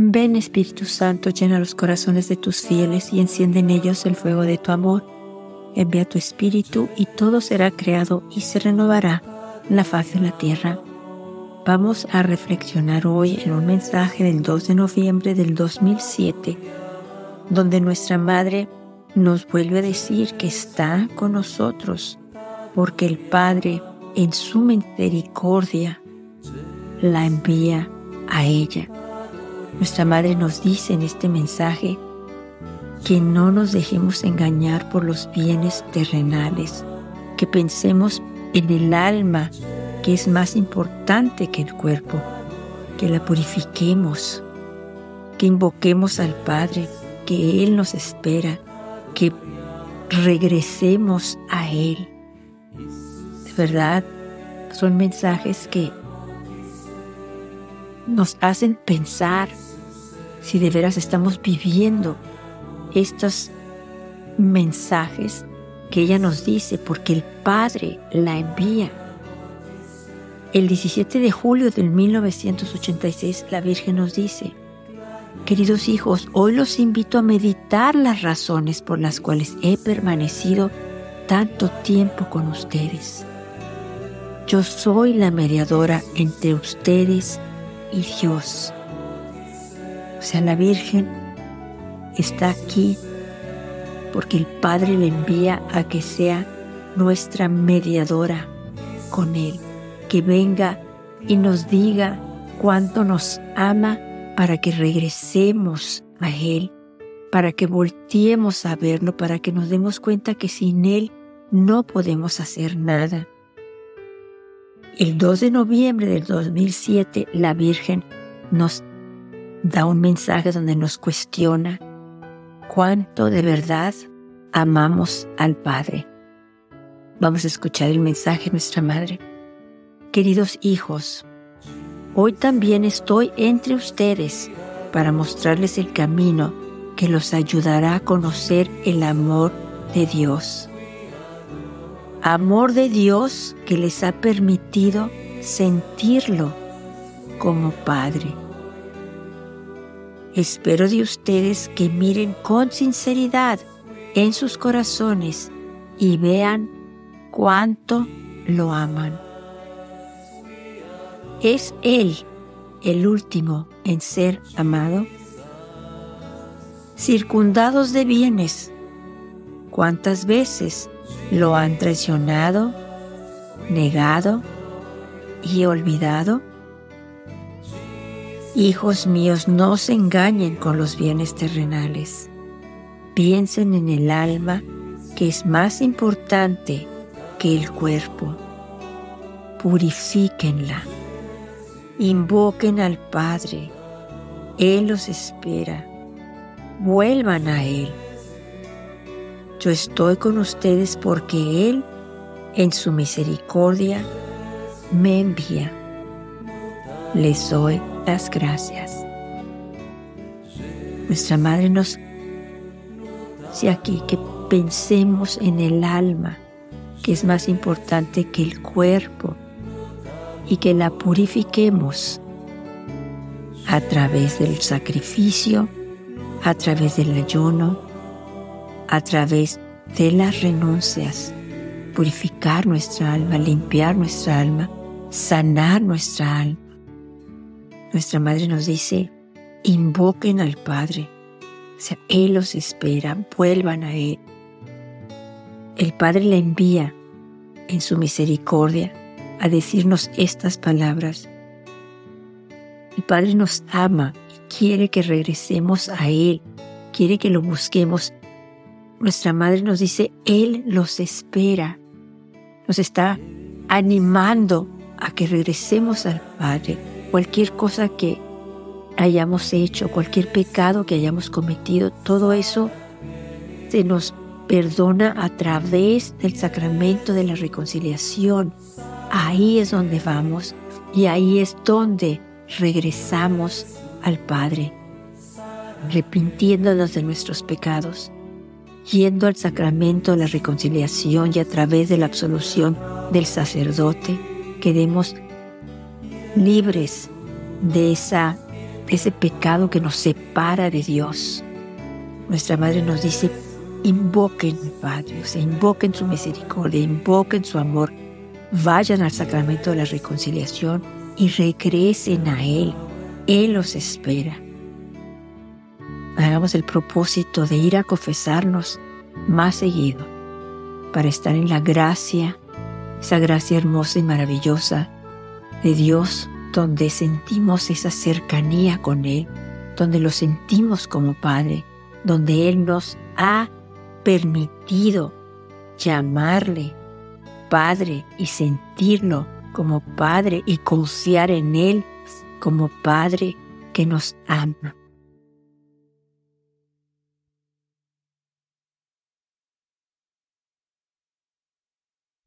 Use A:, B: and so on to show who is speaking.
A: Ven Espíritu Santo, llena los corazones de tus fieles y enciende en ellos el fuego de tu amor. Envía tu Espíritu y todo será creado y se renovará la faz de la tierra. Vamos a reflexionar hoy en un mensaje del 2 de noviembre del 2007, donde nuestra Madre nos vuelve a decir que está con nosotros, porque el Padre en su misericordia la envía a ella. Nuestra Madre nos dice en este mensaje que no nos dejemos engañar por los bienes terrenales, que pensemos en el alma que es más importante que el cuerpo, que la purifiquemos, que invoquemos al Padre, que Él nos espera, que regresemos a Él. De verdad, son mensajes que nos hacen pensar si de veras estamos viviendo estos mensajes que ella nos dice, porque el Padre la envía. El 17 de julio del 1986 la Virgen nos dice, Queridos hijos, hoy los invito a meditar las razones por las cuales he permanecido tanto tiempo con ustedes. Yo soy la mediadora entre ustedes y Dios. O sea, la Virgen está aquí porque el Padre le envía a que sea nuestra mediadora con Él, que venga y nos diga cuánto nos ama para que regresemos a Él, para que volteemos a verlo, para que nos demos cuenta que sin Él no podemos hacer nada. El 2 de noviembre del 2007, la Virgen nos da un mensaje donde nos cuestiona cuánto de verdad amamos al Padre. Vamos a escuchar el mensaje de nuestra Madre. Queridos hijos, hoy también estoy entre ustedes para mostrarles el camino que los ayudará a conocer el amor de Dios amor de Dios que les ha permitido sentirlo como Padre. Espero de ustedes que miren con sinceridad en sus corazones y vean cuánto lo aman. ¿Es Él el último en ser amado? Circundados de bienes, ¿cuántas veces lo han traicionado, negado y olvidado? Hijos míos, no se engañen con los bienes terrenales. Piensen en el alma que es más importante que el cuerpo. Purifíquenla. Invoquen al Padre. Él los espera. Vuelvan a Él yo estoy con ustedes porque Él, en su misericordia, me envía. Les doy gracias. Nuestra Madre nos dice aquí que pensemos en el alma, que es más importante que el cuerpo, y que la purifiquemos a través del sacrificio, a través del ayuno, a través de las renuncias, purificar nuestra alma, limpiar nuestra alma, sanar nuestra alma. Nuestra Madre nos dice, invoquen al Padre, o sea, Él los espera, vuelvan a Él. El Padre le envía en su misericordia a decirnos estas palabras. El Padre nos ama y quiere que regresemos a Él, quiere que lo busquemos nuestra madre nos dice, Él los espera, nos está animando a que regresemos al Padre. Cualquier cosa que hayamos hecho, cualquier pecado que hayamos cometido, todo eso se nos perdona a través del sacramento de la reconciliación. Ahí es donde vamos y ahí es donde regresamos al Padre, arrepintiéndonos de nuestros pecados yendo al sacramento de la reconciliación y a través de la absolución del sacerdote, quedemos libres de esa ese pecado que nos separa de Dios. Nuestra Madre nos dice, invoquen, Padre, invoquen su misericordia, invoquen su amor, vayan al sacramento de la reconciliación y regresen a Él. Él los espera. Hagamos el propósito de ir a confesarnos más seguido para estar en la gracia, esa gracia hermosa y maravillosa de Dios, donde sentimos esa cercanía con Él, donde lo sentimos como Padre, donde Él nos ha permitido llamarle Padre y sentirlo como Padre y confiar en Él como Padre que nos ama.